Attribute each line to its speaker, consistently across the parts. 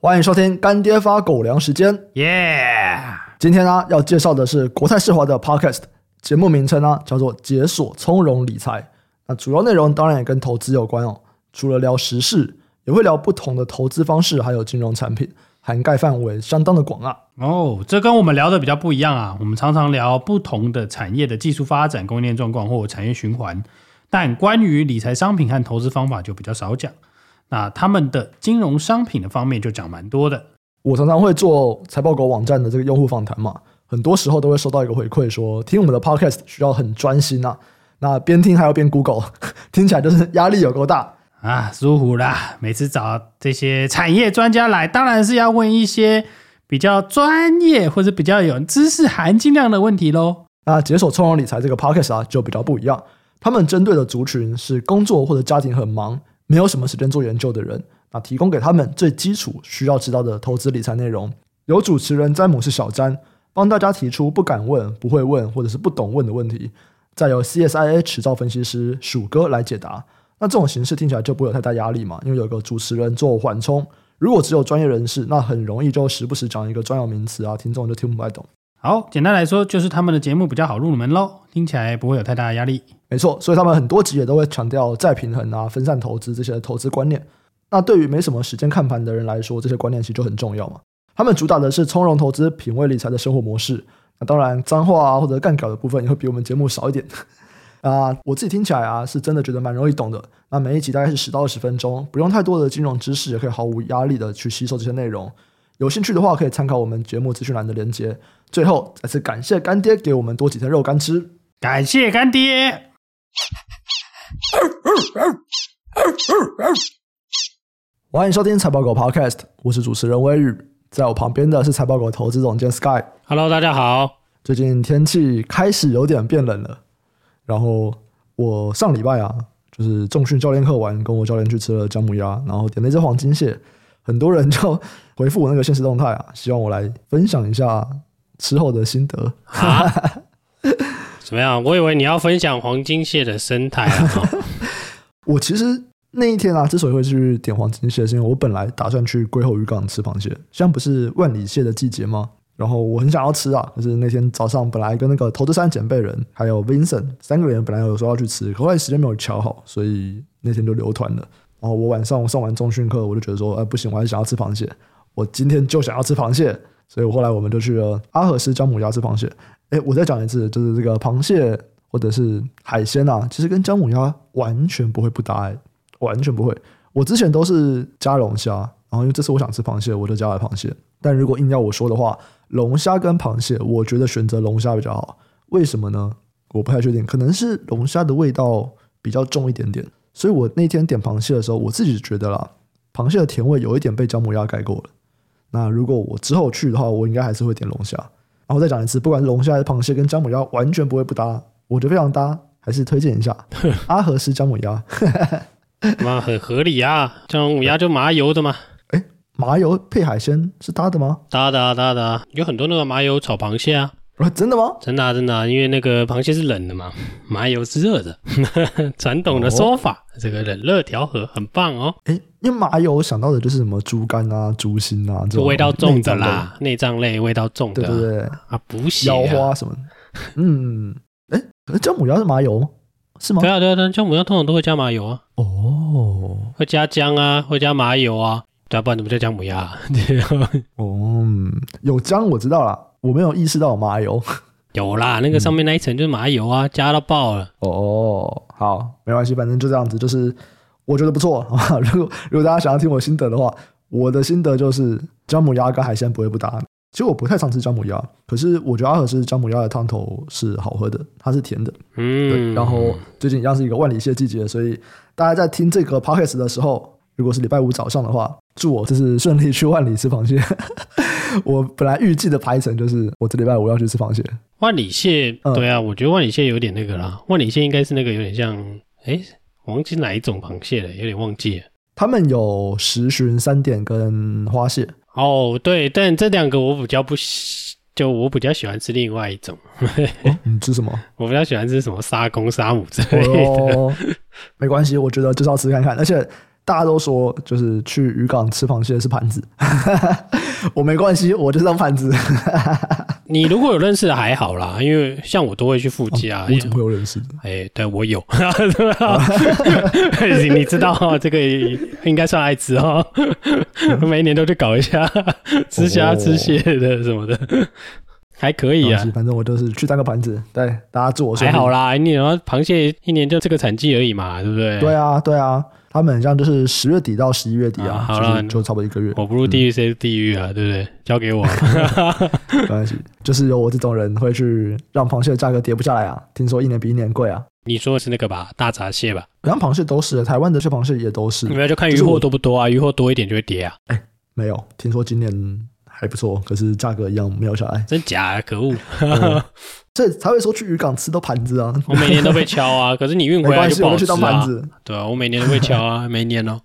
Speaker 1: 欢迎收听干爹发狗粮时间，
Speaker 2: 耶！
Speaker 1: 今天呢要介绍的是国泰世华的 Podcast，节目名称呢叫做《解锁从容理财》。那主要内容当然也跟投资有关哦，除了聊时事，也会聊不同的投资方式，还有金融产品，涵盖范围相当的广啊。
Speaker 2: 哦，这跟我们聊的比较不一样啊。我们常常聊不同的产业的技术发展、供应链状况或产业循环，但关于理财商品和投资方法就比较少讲。那他们的金融商品的方面就讲蛮多的。
Speaker 1: 我常常会做财报狗网站的这个用户访谈嘛，很多时候都会收到一个回馈，说听我们的 podcast 需要很专心啊，那边听还要边 Google，听起来就是压力有够大
Speaker 2: 啊，舒服啦。每次找这些产业专家来，当然是要问一些比较专业或者比较有知识含金量的问题喽。
Speaker 1: 那解锁从容理财这个 podcast 啊，就比较不一样，他们针对的族群是工作或者家庭很忙。没有什么时间做研究的人，那提供给他们最基础需要知道的投资理财内容。由主持人詹姆士小詹帮大家提出不敢问、不会问或者是不懂问的问题，再由 CSIA 持照分析师鼠哥来解答。那这种形式听起来就不会有太大压力嘛，因为有个主持人做缓冲。如果只有专业人士，那很容易就时不时讲一个专有名词啊，听众就听不太懂。
Speaker 2: 好，简单来说就是他们的节目比较好入门喽，听起来不会有太大的压力。
Speaker 1: 没错，所以他们很多集也都会强调再平衡啊、分散投资这些投资观念。那对于没什么时间看盘的人来说，这些观念其实就很重要嘛。他们主打的是从容投资、品味理财的生活模式。那当然，脏话啊或者干搞的部分也会比我们节目少一点。啊，我自己听起来啊是真的觉得蛮容易懂的。那每一集大概是十到二十分钟，不用太多的金融知识，也可以毫无压力的去吸收这些内容。有兴趣的话，可以参考我们节目资讯栏的连接。最后，再次感谢干爹给我们多几天肉干吃，
Speaker 2: 感谢干爹。
Speaker 1: 欢迎收听财报狗 Podcast，我是主持人威宇，在我旁边的是财报狗投资总监 Sky。
Speaker 2: Hello，大家好。
Speaker 1: 最近天气开始有点变冷了，然后我上礼拜啊，就是重训教练课完，跟我教练去吃了姜母鸭，然后点了一只黄金蟹，很多人就回复我那个现实动态啊，希望我来分享一下吃后的心得。
Speaker 3: 怎么样？我以为你要分享黄金蟹的生态啊！
Speaker 1: 我其实那一天啊，之所以会去点黄金蟹，是因为我本来打算去龟后渔港吃螃蟹，现在不是万里蟹的季节吗？然后我很想要吃啊，就是那天早上本来跟那个投资山捡贝人还有 Vincent 三个人本来有说要去吃，可后来时间没有乔好，所以那天就留团了。然后我晚上上完中训课，我就觉得说，哎，不行，我还是想要吃螃蟹，我今天就想要吃螃蟹，所以我后来我们就去了阿和斯姜母鸭吃螃蟹。哎，我再讲一次，就是这个螃蟹或者是海鲜啊，其实跟姜母鸭完全不会不搭，完全不会。我之前都是加龙虾，然后因为这次我想吃螃蟹，我就加了螃蟹。但如果硬要我说的话，龙虾跟螃蟹，我觉得选择龙虾比较好。为什么呢？我不太确定，可能是龙虾的味道比较重一点点。所以我那天点螃蟹的时候，我自己觉得啦，螃蟹的甜味有一点被姜母鸭盖过了。那如果我之后去的话，我应该还是会点龙虾。然后再讲一次，不管是龙虾还是螃蟹，跟姜母鸭完全不会不搭，我觉得非常搭，还是推荐一下 阿和是姜母鸭。
Speaker 3: 妈，很合理啊，姜母鸭就麻油的嘛。
Speaker 1: 哎，麻油配海鲜是搭的吗？
Speaker 3: 搭的啊，搭的啊，有很多那个麻油炒螃蟹啊。
Speaker 1: 啊，真的吗？
Speaker 3: 真的啊，真的啊，因为那个螃蟹是冷的嘛，麻油是热的，传统的说法，哦、这个冷热调和很棒哦。
Speaker 1: 哎，因为麻油我想到的就是什么猪肝啊、猪心啊这种
Speaker 3: 味道重的啦，内脏类味道重的，
Speaker 1: 对对对
Speaker 3: 啊，补血、啊、
Speaker 1: 腰花什么的。嗯，哎，可是姜母鸭是麻油是吗？
Speaker 3: 对啊对啊对，姜母鸭通常都会加麻油啊。
Speaker 1: 哦，
Speaker 3: 会加姜啊，会加麻油啊，对啊，不然怎么叫姜母鸭、啊？
Speaker 1: 哦，有姜我知道啦。我没有意识到有麻油，
Speaker 3: 有啦，那个上面那一层就是麻油啊，嗯、加到爆了。
Speaker 1: 哦，好，没关系，反正就这样子，就是我觉得不错。如果如果大家想要听我心得的话，我的心得就是姜母鸭跟海鲜不会不搭。其实我不太常吃姜母鸭，可是我觉得阿和是姜母鸭的汤头是好喝的，它是甜的。嗯，对。然后最近一样是一个万里蟹季节，所以大家在听这个 podcast 的时候，如果是礼拜五早上的话，祝我就是顺利去万里吃螃蟹。我本来预计的排程就是我这礼拜五要去吃螃蟹。
Speaker 3: 万里蟹，嗯、对啊，我觉得万里蟹有点那个啦。万里蟹应该是那个有点像，哎，忘记哪一种螃蟹了，有点忘记了。
Speaker 1: 他们有十鲟、三点跟花蟹。
Speaker 3: 哦，对，但这两个我比较不喜，就我比较喜欢吃另外一种。
Speaker 1: 哦、你吃什么？
Speaker 3: 我比较喜欢吃什么沙公、沙母之类的。
Speaker 1: 哦、没关系，我觉得就是要吃看看，而且。大家都说就是去渔港吃螃蟹是盘子，我没关系，我就是当盘子。
Speaker 3: 你如果有认识的还好啦，因为像我都会去附近啊。
Speaker 1: 我怎么会有认识的？
Speaker 3: 哎、欸，对我有，你知道这个应该算爱吃哦，每一年都去搞一下吃虾、吃蟹的什么的。还可以啊，
Speaker 1: 反正我就是去当个盘子，对大家祝我。
Speaker 3: 还好啦，你然后螃蟹一年就这个产季而已嘛，对不对？
Speaker 1: 对啊，对啊，他们像就是十月底到十一月底啊，啊好了，就差不多一个月。
Speaker 3: 我不入地狱谁是地狱啊，嗯、对不对？交给我，
Speaker 1: 没关系，就是有我这种人会去让螃蟹的价格跌不下来啊。听说一年比一年贵啊。
Speaker 3: 你说的是那个吧，大闸蟹吧？
Speaker 1: 像螃蟹都是，台湾的蟹螃蟹也都是。
Speaker 3: 你们就看鱼货多不多啊？鱼货多一点就会跌啊？
Speaker 1: 哎，没有，听说今年。还不错，可是价格一样没有下来，
Speaker 3: 真假啊？可恶！
Speaker 1: 这才会说去渔港吃到盘子啊！
Speaker 3: 我每年都被敲啊，可是你运回来就不好吃啊。
Speaker 1: 去当盘子。
Speaker 3: 对啊，我每年都被敲啊，每年哦，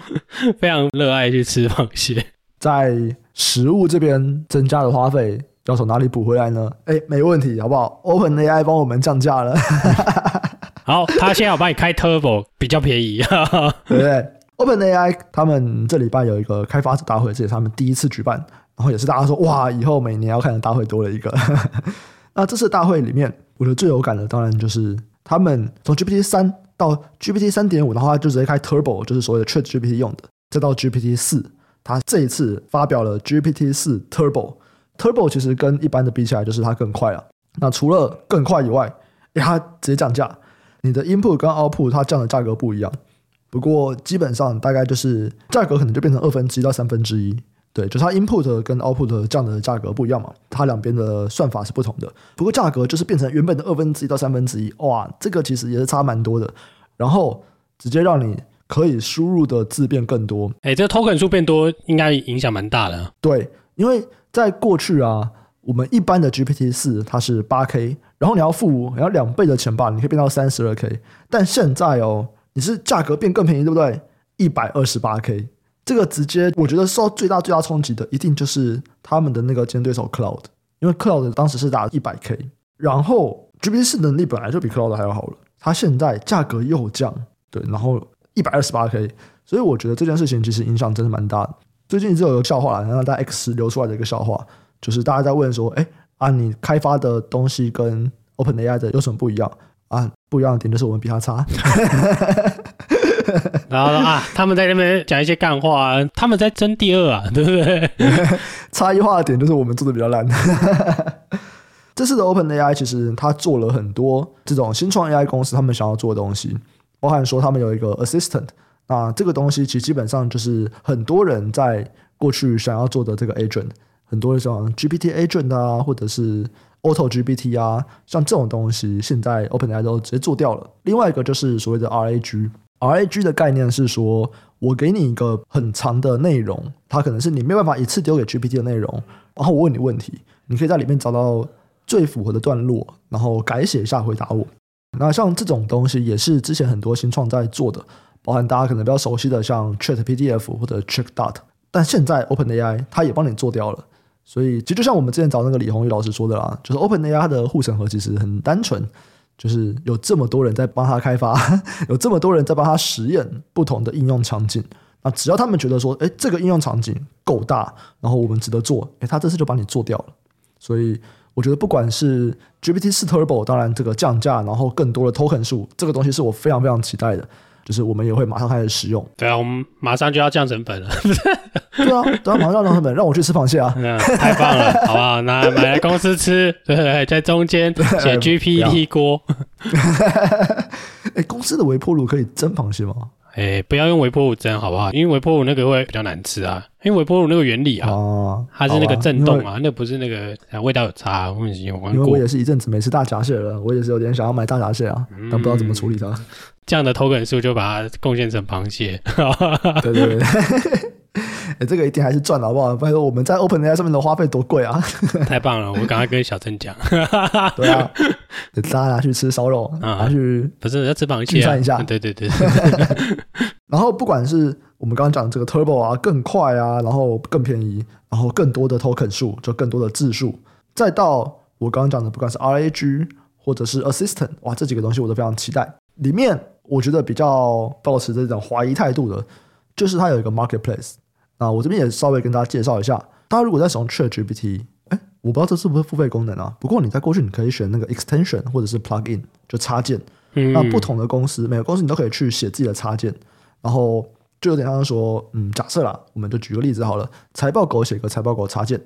Speaker 3: 非常热爱去吃螃蟹。
Speaker 1: 在食物这边增加的花费要从哪里补回来呢？哎，没问题，好不好？OpenAI 帮我们降价了。
Speaker 3: 好，他现在要帮你开 Turbo，比较便宜，
Speaker 1: 对不对？OpenAI 他们这礼拜有一个开发者大会，这也是他们第一次举办。然后也是大家说哇，以后每年要看的大会多了一个。那这次大会里面，我觉得最有感的当然就是他们从 GPT 三到 GPT 三点五，的话就直接开 Turbo，就是所谓的 Chat GPT 用的，再到 GPT 四，它这一次发表了 GPT 四 Turbo。Turbo 其实跟一般的比起来，就是它更快了。那除了更快以外，它直接降价，你的 Input 跟 Output 它降的价格不一样，不过基本上大概就是价格可能就变成二分之一到三分之一。对，就是它 input 跟 output 这样的价格不一样嘛，它两边的算法是不同的。不过价格就是变成原本的二分之一到三分之一，哇，这个其实也是差蛮多的。然后直接让你可以输入的字变更多，
Speaker 3: 哎，这个 token 数变多应该影响蛮大的。
Speaker 1: 对，因为在过去啊，我们一般的 GPT 四它是八 K，然后你要付你要两倍的钱吧，你可以变到三十二 K。但现在哦，你是价格变更便宜，对不对？一百二十八 K。这个直接，我觉得受最大最大冲击的，一定就是他们的那个竞争对手 Cloud，因为 Cloud 当时是打一百 K，然后 GPT 四能力本来就比 Cloud 还要好了，它现在价格又降，对，然后一百二十八 K，所以我觉得这件事情其实影响真的蛮大的。最近一直有个笑话，然后在 X 流出来的一个笑话，就是大家在问说，哎，啊，你开发的东西跟 OpenAI 的有什么不一样？啊，不一样的点就是我们比它差。
Speaker 3: 然后啊，他们在那边讲一些干话，啊，他们在争第二啊，对不对？
Speaker 1: 差异化的点就是我们做的比较烂。这次的 OpenAI 其实他做了很多这种新创 AI 公司他们想要做的东西，包含说他们有一个 Assistant，那这个东西其实基本上就是很多人在过去想要做的这个 Agent，很多像 GPT Agent 啊，或者是 Auto GPT 啊，像这种东西，现在 OpenAI 都直接做掉了。另外一个就是所谓的 RAG。RAG 的概念是说，我给你一个很长的内容，它可能是你没办法一次丢给 GPT 的内容，然后我问你问题，你可以在里面找到最符合的段落，然后改写一下回答我。那像这种东西也是之前很多新创在做的，包含大家可能比较熟悉的像 ChatPDF 或者 CheckDot，但现在 OpenAI 它也帮你做掉了。所以其实就像我们之前找那个李宏宇老师说的啦，就是 OpenAI 它的护城河其实很单纯。就是有这么多人在帮他开发，有这么多人在帮他实验不同的应用场景。那只要他们觉得说，哎，这个应用场景够大，然后我们值得做，哎，他这次就帮你做掉了。所以我觉得，不管是 GPT 四 Turbo，当然这个降价，然后更多的 token 数，这个东西是我非常非常期待的。就是我们也会马上开始使用。
Speaker 3: 对啊，我们马上就要降成本了。
Speaker 1: 对啊，等下马上让他们，让我去吃螃蟹啊！
Speaker 3: 嗯，太棒了，好不好？那买来公司吃，对对，在中间写 GPT 锅。
Speaker 1: 哎，公司的微波炉可以蒸螃蟹吗？
Speaker 3: 哎，不要用微波炉蒸，好不好？因为微波炉那个会比较难吃啊。因为微波炉那个原理啊，哦、它是那个震动啊，那不是那个味道有差。我已经有玩过。
Speaker 1: 因为我也是一阵子没吃大闸蟹了，我也是有点想要买大闸蟹啊，嗯、但不知道怎么处理它。
Speaker 3: 这样的 token 数就把它贡献成螃蟹。
Speaker 1: 对 对对。哎，这个一定还是赚了，好不好？不然说我们在 OpenAI 上面的花费多贵啊！
Speaker 3: 太棒了，我赶快跟小郑讲。
Speaker 1: 对啊，大家拿去吃烧肉，啊、拿去
Speaker 3: 不是要吃螃蟹，
Speaker 1: 算一下。
Speaker 3: 对 对对。
Speaker 1: 然后不管是我们刚刚讲的这个 Turbo 啊，更快啊，然后更便宜，然后更多的 token 数，就更多的字数，再到我刚刚讲的，不管是 RAG 或者是 Assistant，哇，这几个东西我都非常期待。里面我觉得比较抱持这种怀疑态度的。就是它有一个 marketplace。那我这边也稍微跟大家介绍一下，大家如果在使用 ChatGPT，哎，我不知道这是不是付费功能啊。不过你在过去你可以选那个 extension 或者是 plugin，就插件。嗯。那不同的公司，每个公司你都可以去写自己的插件，然后就有点像说，嗯，假设啦，我们就举个例子好了，财报狗写个财报狗插件，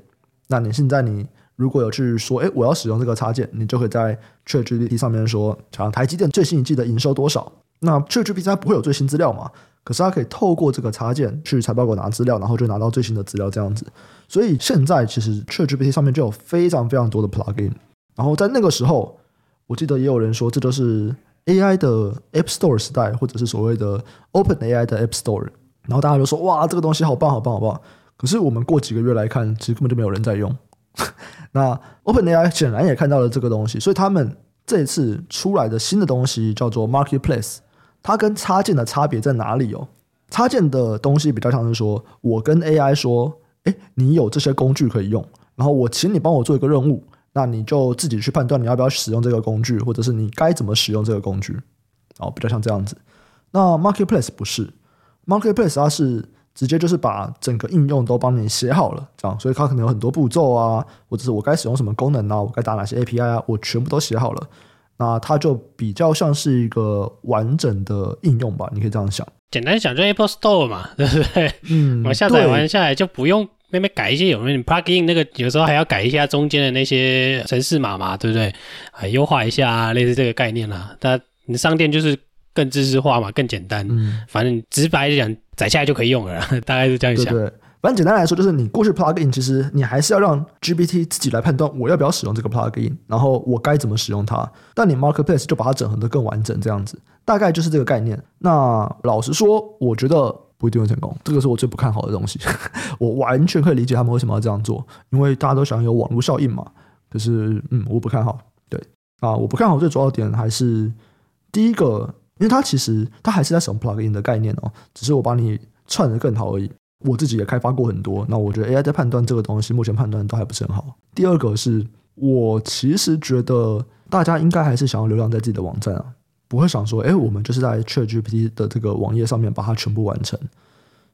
Speaker 1: 那你现在你如果有去说，哎，我要使用这个插件，你就可以在 ChatGPT 上面说，像台积电最新一季的营收多少？那 ChatGPT 它不会有最新资料嘛？可是它可以透过这个插件去财报狗拿资料，然后就拿到最新的资料这样子。所以现在其实 ChatGPT 上面就有非常非常多的 plugin。然后在那个时候，我记得也有人说这就是 AI 的 App Store 时代，或者是所谓的 Open AI 的 App Store。然后大家就说哇，这个东西好棒好棒好棒。可是我们过几个月来看，其实根本就没有人在用。那 Open AI 显然也看到了这个东西，所以他们这一次出来的新的东西叫做 Marketplace。它跟插件的差别在哪里哦？插件的东西比较像是说，我跟 AI 说，诶，你有这些工具可以用，然后我请你帮我做一个任务，那你就自己去判断你要不要使用这个工具，或者是你该怎么使用这个工具，哦，比较像这样子。那 Marketplace 不是，Marketplace 它是直接就是把整个应用都帮你写好了，这样，所以它可能有很多步骤啊，或者是我该使用什么功能啊，我该打哪些 API 啊，我全部都写好了。那它就比较像是一个完整的应用吧，你可以这样想。
Speaker 3: 简单讲，就 Apple Store 嘛，对不对？嗯，我下载完下来就不用那边改一些有没有 plugin 那个，有时候还要改一下中间的那些程式码嘛，对不对？啊，优化一下啊，类似这个概念啦。但你的商店就是更知识化嘛，更简单。嗯，反正直白讲，载下来就可以用了，大概是这样想。
Speaker 1: 对对反正简单来说，就是你过去 plugin，其实你还是要让 GPT 自己来判断我要不要使用这个 plugin，然后我该怎么使用它。但你 marketplace 就把它整合得更完整，这样子大概就是这个概念。那老实说，我觉得不一定会成功，这个是我最不看好的东西。我完全可以理解他们为什么要这样做，因为大家都想有网络效应嘛。可是，嗯，我不看好。对啊，我不看好最主要的点还是第一个，因为它其实它还是在使用 plugin 的概念哦，只是我把你串得更好而已。我自己也开发过很多，那我觉得 AI 在判断这个东西，目前判断都还不是很好。第二个是我其实觉得大家应该还是想要流量在自己的网站啊，不会想说，哎，我们就是在 ChatGPT 的这个网页上面把它全部完成。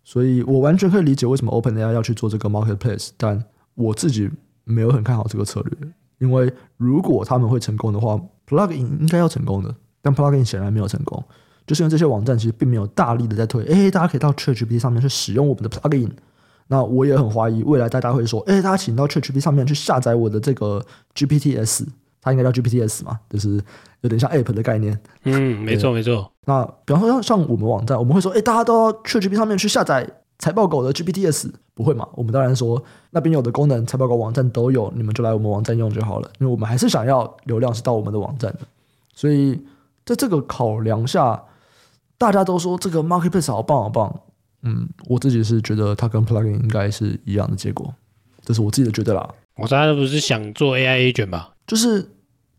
Speaker 1: 所以我完全可以理解为什么 OpenAI 要去做这个 Marketplace，但我自己没有很看好这个策略，因为如果他们会成功的话，Plugin 应该要成功的，但 Plugin 显然没有成功。就是因为这些网站其实并没有大力的在推，哎，大家可以到 ChatGPT 上面去使用我们的 plugin。那我也很怀疑未来大家会说，哎，大家请到 ChatGPT 上面去下载我的这个 GPTs，它应该叫 GPTs 嘛，就是有点像 App 的概念。
Speaker 3: 嗯，没错没错。
Speaker 1: 那比方说像像我们网站，我们会说，哎，大家都到 ChatGPT 上面去下载财报狗的 GPTs，不会嘛？我们当然说那边有的功能财报狗网站都有，你们就来我们网站用就好了，因为我们还是想要流量是到我们的网站的。所以在这个考量下。大家都说这个 marketplace 好棒好棒，嗯，我自己是觉得它跟 plugin 应该是一样的结果，这是我自己的觉得啦。
Speaker 3: 我大家不是想做 AI agent 吧？
Speaker 1: 就是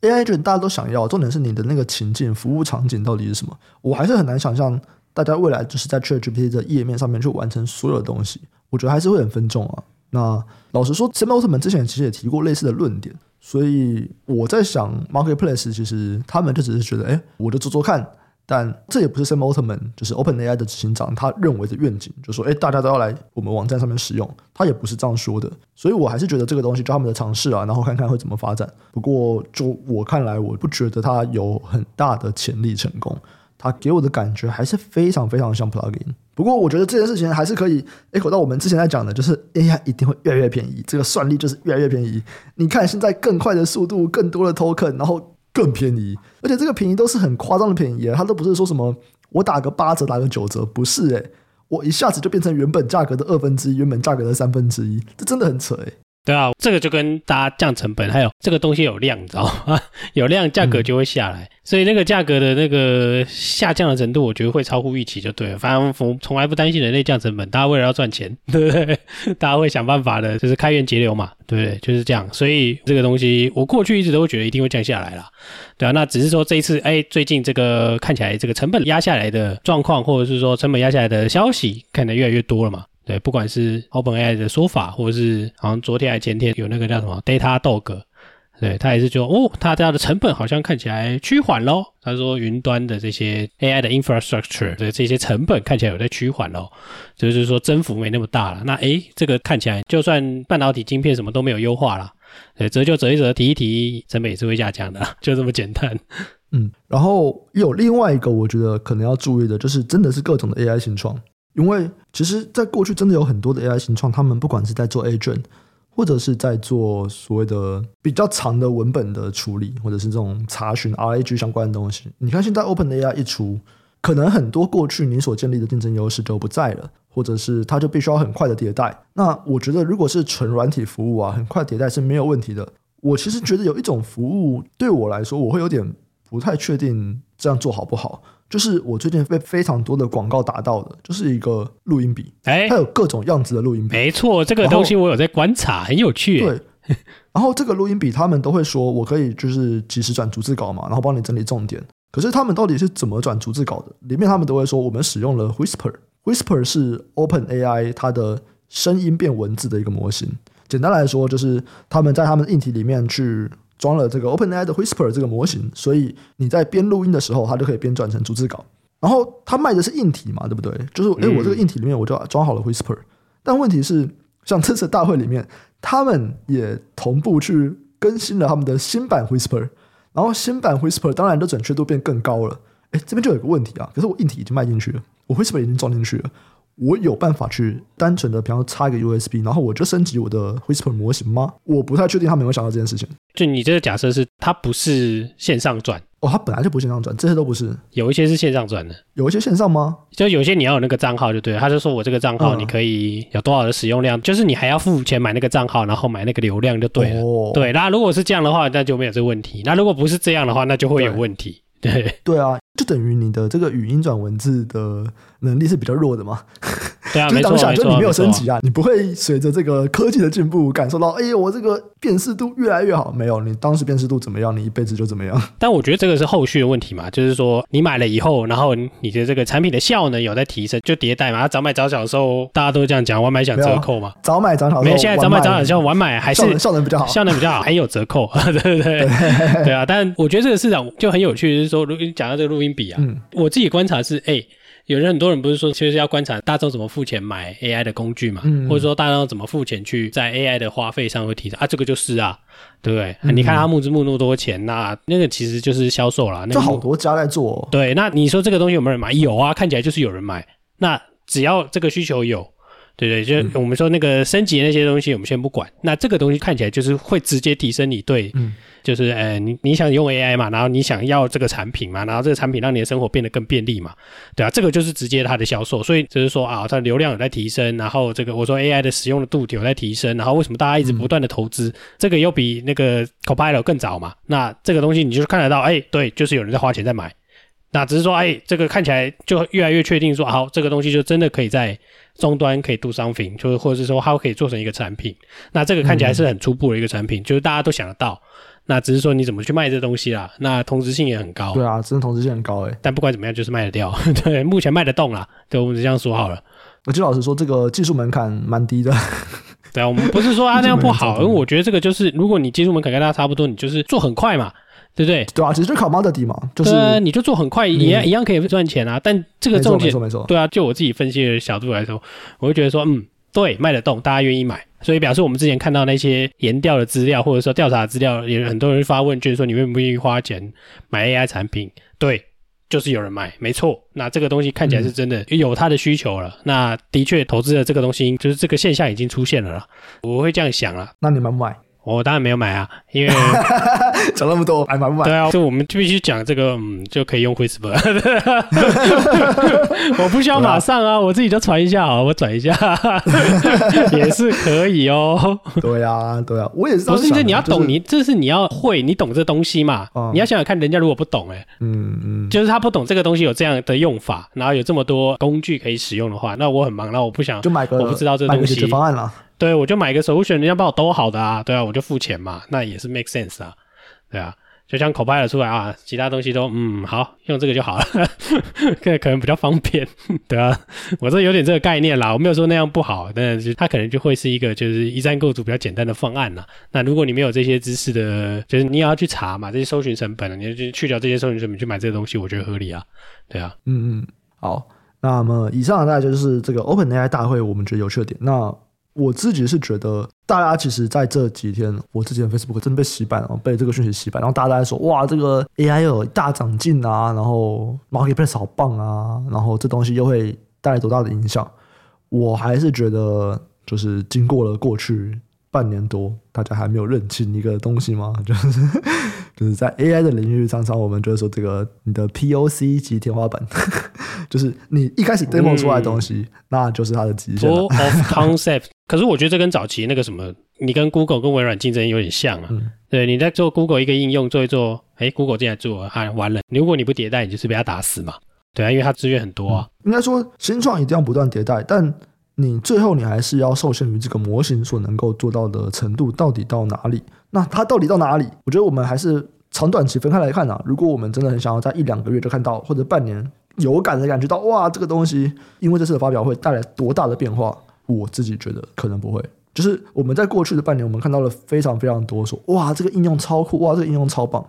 Speaker 1: AI agent 大家都想要，重点是你的那个情境服务场景到底是什么？我还是很难想象大家未来就是在 ChatGPT 的页面上面去完成所有的东西，我觉得还是会很分众啊。那老实说，Sam Altman 之前其实也提过类似的论点，所以我在想 marketplace 其实他们就只是觉得，哎，我就做做看。但这也不是 Sam Altman，就是 OpenAI 的执行长，他认为的愿景，就说，哎，大家都要来我们网站上面使用，他也不是这样说的。所以我还是觉得这个东西就他们的尝试啊，然后看看会怎么发展。不过就我看来，我不觉得它有很大的潜力成功。它给我的感觉还是非常非常像 Plugin。不过我觉得这件事情还是可以 echo 到我们之前在讲的，就是 AI 一定会越来越便宜，这个算力就是越来越便宜。你看现在更快的速度，更多的 token，然后。更便宜，而且这个便宜都是很夸张的便宜，它都不是说什么我打个八折，打个九折，不是诶，我一下子就变成原本价格的二分之一，原本价格的三分之一，这真的很扯诶。
Speaker 3: 对啊，这个就跟大家降成本，还有这个东西有量，你知道吗？有量价格就会下来，嗯、所以那个价格的那个下降的程度，我觉得会超乎预期，就对了。反正我从来不担心人类降成本，大家为了要赚钱，对不对？大家会想办法的，就是开源节流嘛，对不对？就是这样。所以这个东西，我过去一直都会觉得一定会降下来啦。对啊。那只是说这一次，哎，最近这个看起来这个成本压下来的状况，或者是说成本压下来的消息，看得越来越多了嘛。对，不管是 OpenAI 的说法，或者是好像昨天还前天有那个叫什么 Datadog，对他也是说，哦，他家的成本好像看起来趋缓喽。他说，云端的这些 AI 的 infrastructure 的这些成本看起来有在趋缓喽，就是说增幅没那么大了。那诶，这个看起来就算半导体晶片什么都没有优化了，对，折就折一折，提一提，成本也是会下降的，就这么简单。
Speaker 1: 嗯，然后有另外一个我觉得可能要注意的，就是真的是各种的 AI 新创，因为其实在过去真的有很多的 AI 新创，他们不管是在做 agent。或者是在做所谓的比较长的文本的处理，或者是这种查询 RAG 相关的东西。你看现在 OpenAI 一出，可能很多过去你所建立的竞争优势就不在了，或者是它就必须要很快的迭代。那我觉得如果是纯软体服务啊，很快迭代是没有问题的。我其实觉得有一种服务对我来说，我会有点不太确定这样做好不好。就是我最近被非常多的广告打到的，就是一个录音笔，哎，它有各种样子的录音笔，
Speaker 3: 没错，这个东西我有在观察，很有趣。
Speaker 1: 对，然后这个录音笔他们都会说我可以就是及时转逐字稿嘛，然后帮你整理重点。可是他们到底是怎么转逐字稿的？里面他们都会说我们使用了 Whisper，Whisper 是 OpenAI 它的声音变文字的一个模型。简单来说，就是他们在他们的硬体里面去。装了这个 OpenAI 的 Whisper 这个模型，所以你在边录音的时候，它就可以边转成逐字稿。然后它卖的是硬体嘛，对不对？就是哎，我这个硬体里面我就装好了 Whisper。但问题是，像这次大会里面，他们也同步去更新了他们的新版 Whisper。然后新版 Whisper 当然的准确度变更高了。哎，这边就有个问题啊，可是我硬体已经卖进去了，我 Whisper 已经装进去了。我有办法去单纯的，比方说插一个 USB，然后我就升级我的 Whisper 模型吗？我不太确定他们有没有想到这件事情。
Speaker 3: 就你这个假设是，它不是线上转
Speaker 1: 哦，它本来就不线上转，这些都不是。
Speaker 3: 有一些是线上转的，
Speaker 1: 有一些线上吗？
Speaker 3: 就有些你要有那个账号就对了，他就说我这个账号你可以有多少的使用量，嗯、就是你还要付钱买那个账号，然后买那个流量就对了。哦、对，那如果是这样的话，那就没有这个问题。那如果不是这样的话，那就会有问题。对对，
Speaker 1: 对啊，就等于你的这个语音转文字的能力是比较弱的嘛。
Speaker 3: 对啊，
Speaker 1: 就是当下就你没有升级啊，你不会随着这个科技的进步感受到，哎呦，我这个辨识度越来越好。没有，你当时辨识度怎么样，你一辈子就怎么样。
Speaker 3: 但我觉得这个是后续的问题嘛，就是说你买了以后，然后你的这个产品的效能有在提升，就迭代嘛。早买早享受，大家都这样讲，晚买享折扣嘛。
Speaker 1: 早买早享受，
Speaker 3: 没有，现在早买早享受，晚买还是
Speaker 1: 效能比较好，
Speaker 3: 效能比较好，还有折扣，对对对，对啊。但我觉得这个市场就很有趣，就是说，如果你讲到这个录音笔啊，嗯、我自己观察是，哎。有人很多人不是说，其实要观察大众怎么付钱买 AI 的工具嘛，嗯、或者说大众怎么付钱去在 AI 的花费上会提升啊，这个就是啊，对不对？嗯、你看他募资募那么多钱，那那个其实就是销售啦。那个、
Speaker 1: 好多家在做、哦。
Speaker 3: 对，那你说这个东西有没有人买？有啊，看起来就是有人买。那只要这个需求有，对对，就我们说那个升级那些东西，我们先不管。嗯、那这个东西看起来就是会直接提升你对。嗯就是呃，你你想用 AI 嘛，然后你想要这个产品嘛，然后这个产品让你的生活变得更便利嘛，对啊，这个就是直接它的销售，所以就是说啊，它流量有在提升，然后这个我说 AI 的使用的度有在提升，然后为什么大家一直不断的投资？嗯、这个又比那个 Copilot 更早嘛？那这个东西你就是看得到，哎，对，就是有人在花钱在买，那只是说，哎，这个看起来就越来越确定说，好，这个东西就真的可以在终端可以 do something，就是或者是说它可以做成一个产品，那这个看起来是很初步的一个产品，嗯、就是大家都想得到。那只是说你怎么去卖这东西啦，那同质性也很高。
Speaker 1: 对啊，真的同质性很高诶、欸。
Speaker 3: 但不管怎么样，就是卖得掉。对，目前卖得动啦。对，我们就这样说好了。
Speaker 1: 我就老师说这个技术门槛蛮低的。
Speaker 3: 对啊，我们不是说啊 那样不好，因为我觉得这个就是，如果你技术门槛跟大家差不多，你就是做很快嘛，对不对？
Speaker 1: 对啊，其实就考 model 嘛，就是
Speaker 3: 你就做很快，一样一样可以赚钱啊。但这个重点，
Speaker 1: 没错没错。
Speaker 3: 对啊，就我自己分析的角度来说，我会觉得说，嗯。对，卖得动，大家愿意买，所以表示我们之前看到那些研调的资料，或者说调查的资料，也有很多人发问，就是说你愿不愿意花钱买 AI 产品？对，就是有人买，没错。那这个东西看起来是真的有它的需求了。嗯、那的确，投资的这个东西，就是这个现象已经出现了啦。我会这样想了。
Speaker 1: 那你们买？
Speaker 3: 我当然没有买啊，因为
Speaker 1: 讲那么多，还买不买？
Speaker 3: 对啊，就我们必须讲这个，嗯，就可以用 Whisper。我不需要马上啊，我自己就传一下啊，我转一下 也是可以哦。
Speaker 1: 对啊，对啊，我也是。
Speaker 3: 不是，这你要懂，你这是你要会，你懂这东西嘛？你要想想看，人家如果不懂，哎，嗯嗯，就是他不懂这个东西有这样的用法，然后有这么多工具可以使用的话，那我很忙，那我不想
Speaker 1: 就买个，
Speaker 3: 我不知道这东西
Speaker 1: 解决方案了。
Speaker 3: 对，我就买一个 solution，人家帮我兜好的啊，对啊，我就付钱嘛，那也是 make sense 啊，对啊，就像 Copilot 出来啊，其他东西都嗯好，用这个就好了，可 可能比较方便，对啊，我这有点这个概念啦，我没有说那样不好，但是它可能就会是一个就是一站构筑比较简单的方案啦。那如果你没有这些知识的，就是你也要去查嘛，这些搜寻成本，你就去掉这些搜寻成本去买这个东西，我觉得合理啊，对啊，
Speaker 1: 嗯嗯，好，那么以上大概就是这个 OpenAI 大会我们觉得有趣的点，那。我自己是觉得，大家其实在这几天，我之前 Facebook 真的被洗版了，被这个讯息洗版，然后大家都在说，哇，这个 AI 有大长进啊，然后 Marketplace 好棒啊，然后这东西又会带来多大的影响？我还是觉得，就是经过了过去半年多，大家还没有认清一个东西吗？就是就是在 AI 的领域，常常我们就是说，这个你的 POC 及天花板。就是你一开始 demo 出来的东西，嗯、那就是它的极限。
Speaker 3: Proof of concept，可是我觉得这跟早期那个什么，你跟 Google 跟微软竞争有点像啊。嗯、对，你在做 Google 一个应用做一做，哎，Google 进来做啊，完了。如果你不迭代，你就是被他打死嘛。对啊，因为它资源很多啊。
Speaker 1: 嗯、应该说，新创一定要不断迭代，但你最后你还是要受限于这个模型所能够做到的程度到底到哪里。那它到底到哪里？我觉得我们还是长短期分开来看啊。如果我们真的很想要在一两个月就看到，或者半年。有感的感觉到哇，这个东西因为这次的发表会带来多大的变化？我自己觉得可能不会。就是我们在过去的半年，我们看到了非常非常多说哇，这个应用超酷，哇，这个应用超棒。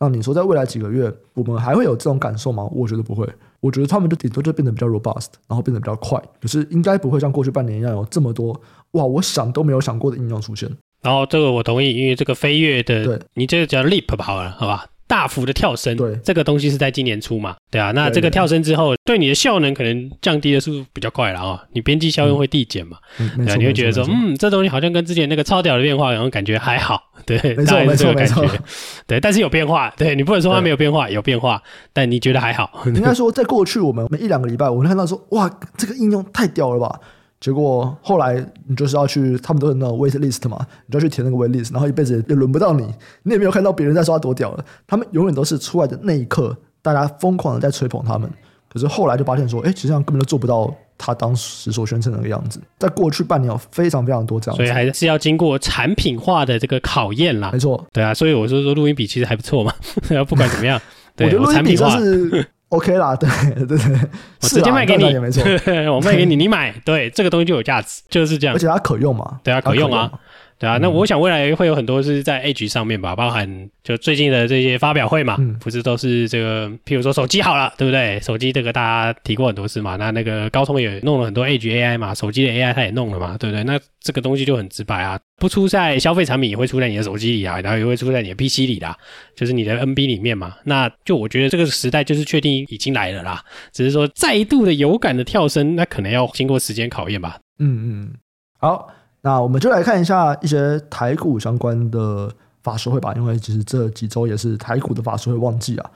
Speaker 1: 那你说在未来几个月，我们还会有这种感受吗？我觉得不会。我觉得他们就顶多就变得比较 robust，然后变得比较快，可是应该不会像过去半年一样有这么多哇，我想都没有想过的应用出现。
Speaker 3: 然后这个我同意，因为这个飞跃的，
Speaker 1: 对
Speaker 3: 你这个叫 leap 吧，好了，好吧。大幅的跳升，
Speaker 1: 对
Speaker 3: 这个东西是在今年初嘛？对啊，那这个跳升之后，对，你的效能可能降低的速度比较快了啊，你边际效用会递减嘛？
Speaker 1: 嗯、
Speaker 3: 对啊，你会觉得说，嗯，这东西好像跟之前那个超屌的变化，然后感觉还好，对，
Speaker 1: 没错，没错，没错，
Speaker 3: 对，但是有变化，对你不能说它没有变化，有变化，但你觉得还好？
Speaker 1: 应该说，在过去我们每一两个礼拜，我们看到说，哇，这个应用太屌了吧？结果后来你就是要去，他们都是那种 wait list 嘛，你就要去填那个 wait list，然后一辈子也轮不到你，你也没有看到别人在说他多屌了。他们永远都是出来的那一刻，大家疯狂的在吹捧他们，可是后来就发现说，哎，其实上根本就做不到他当时所宣称的那个样子。在过去半年有非常非常多这样子，
Speaker 3: 所以还是要经过产品化的这个考验啦。
Speaker 1: 没错，
Speaker 3: 对啊，所以我说说录音笔其实还不错嘛，不管怎么样，对
Speaker 1: 我觉得录音笔算是。OK 啦，对对 对，
Speaker 3: 我直接卖给你
Speaker 1: 也没错，
Speaker 3: 我卖给你，你买，对，这个东西就有价值，就是这样，
Speaker 1: 而且它可用嘛，
Speaker 3: 对啊，可用啊。对啊，那我想未来会有很多是在 Edge 上面吧，包含就最近的这些发表会嘛，嗯、不是都是这个，譬如说手机好了，对不对？手机这个大家提过很多次嘛，那那个高通也弄了很多 Edge AI 嘛，手机的 AI 它也弄了嘛，对不对？那这个东西就很直白啊，不出在消费产品也会出在你的手机里啊，然后也会出在你的 PC 里啦，就是你的 NB 里面嘛。那就我觉得这个时代就是确定已经来了啦，只是说再度的有感的跳升，那可能要经过时间考验吧。
Speaker 1: 嗯嗯，好。那我们就来看一下一些台股相关的法说会吧，因为其实这几周也是台股的法说会旺季啊。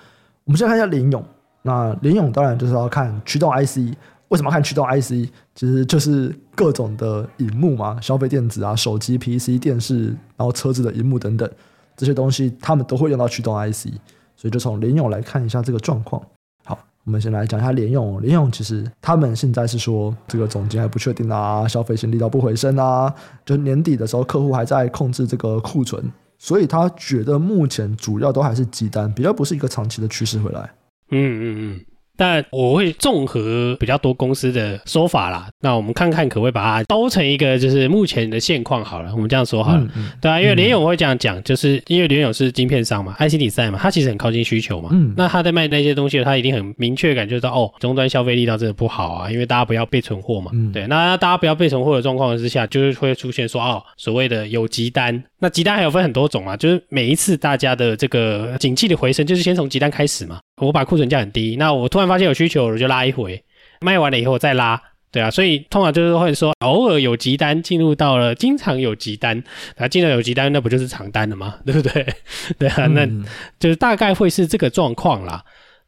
Speaker 1: 我们先看一下联咏，那联咏当然就是要看驱动 IC，为什么要看驱动 IC？其实就是各种的荧幕嘛，消费电子啊、手机、PC、电视，然后车子的荧幕等等这些东西，他们都会用到驱动 IC，所以就从联咏来看一下这个状况。我们先来讲一下联用。联用其实他们现在是说，这个总结还不确定啊，消费性力道不回升啊，就年底的时候客户还在控制这个库存，所以他觉得目前主要都还是积单，比较不是一个长期的趋势回来。
Speaker 3: 嗯嗯嗯。但我会综合比较多公司的说法啦，那我们看看可不可以把它兜成一个就是目前的现况好了，我们这样说好了，嗯、对啊，因为联咏我会这样讲，就是因为联勇是晶片商嘛，IC 比赛嘛，它其实很靠近需求嘛，嗯，那他在卖那些东西，他一定很明确感觉到哦，终端消费力道真的不好啊，因为大家不要备存货嘛，嗯，对，那大家不要备存货的状况之下，就是会出现说哦，所谓的有急单，那急单还有分很多种啊，就是每一次大家的这个景气的回升，就是先从急单开始嘛。我把库存价很低，那我突然发现有需求，我就拉一回，卖完了以后再拉，对啊，所以通常就是会说，偶尔有急单进入到了，经常有急单，啊进了有急单，那不就是长单了吗？对不对？对啊，那就是大概会是这个状况啦。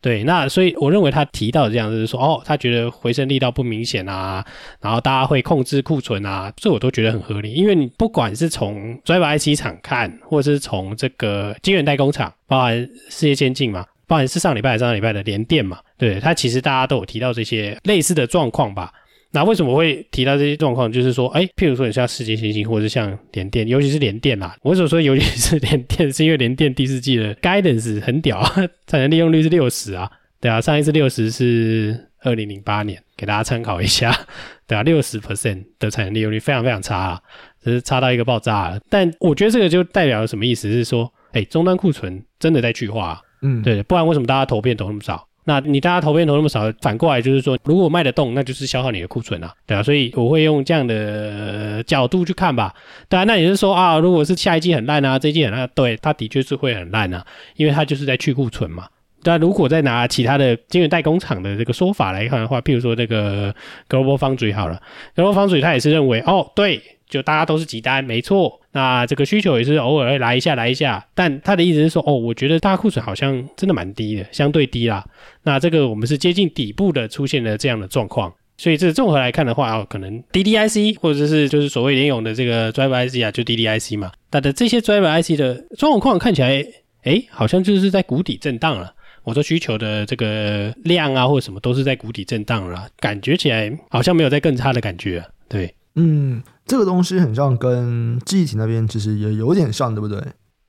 Speaker 3: 对，那所以我认为他提到的这样就是说，哦，他觉得回升力道不明显啊，然后大家会控制库存啊，这我都觉得很合理，因为你不管是从 Drive IC 厂看，或者是从这个晶圆代工厂，包含世界先进嘛。包含是上礼拜、上上礼拜的联电嘛，对，他其实大家都有提到这些类似的状况吧。那为什么会提到这些状况？就是说，哎，譬如说你像世界先进，或者是像联电，尤其是联电啦。我 为什么说尤其是联电？是因为联电第四季的 guidance 很屌啊，产能利用率是六十啊。对啊，上一次六十是二零零八年，给大家参考一下。对啊，六十 percent 的产能利用率非常非常差啊，只是差到一个爆炸了。但我觉得这个就代表了什么意思？是说，哎，终端库存真的在去化啊。嗯，对，不然为什么大家投片投那么少？那你大家投片投那么少，反过来就是说，如果卖得动，那就是消耗你的库存啊，对啊，所以我会用这样的角度去看吧。当然，那也是说啊，如果是下一季很烂啊，这一季很烂，对，它的确是会很烂啊，因为它就是在去库存嘛。但如果再拿其他的晶圆代工厂的这个说法来看的话，譬如说这个 Global Foundry 好了，Global Foundry 他也是认为，哦，对。就大家都是急单，没错。那这个需求也是偶尔会来一下，来一下。但他的意思是说，哦，我觉得大库存好像真的蛮低的，相对低啦。那这个我们是接近底部的，出现了这样的状况。所以这综合来看的话，哦，可能 DDIC 或者是就是所谓联咏的这个 Driver IC 啊，就 DDIC 嘛。它的这些 Driver IC 的状况看起来，哎，好像就是在谷底震荡了。我说需求的这个量啊，或者什么都是在谷底震荡了，感觉起来好像没有再更差的感觉。对，
Speaker 1: 嗯。这个东西很像跟记忆体那边其实也有点像，对不对？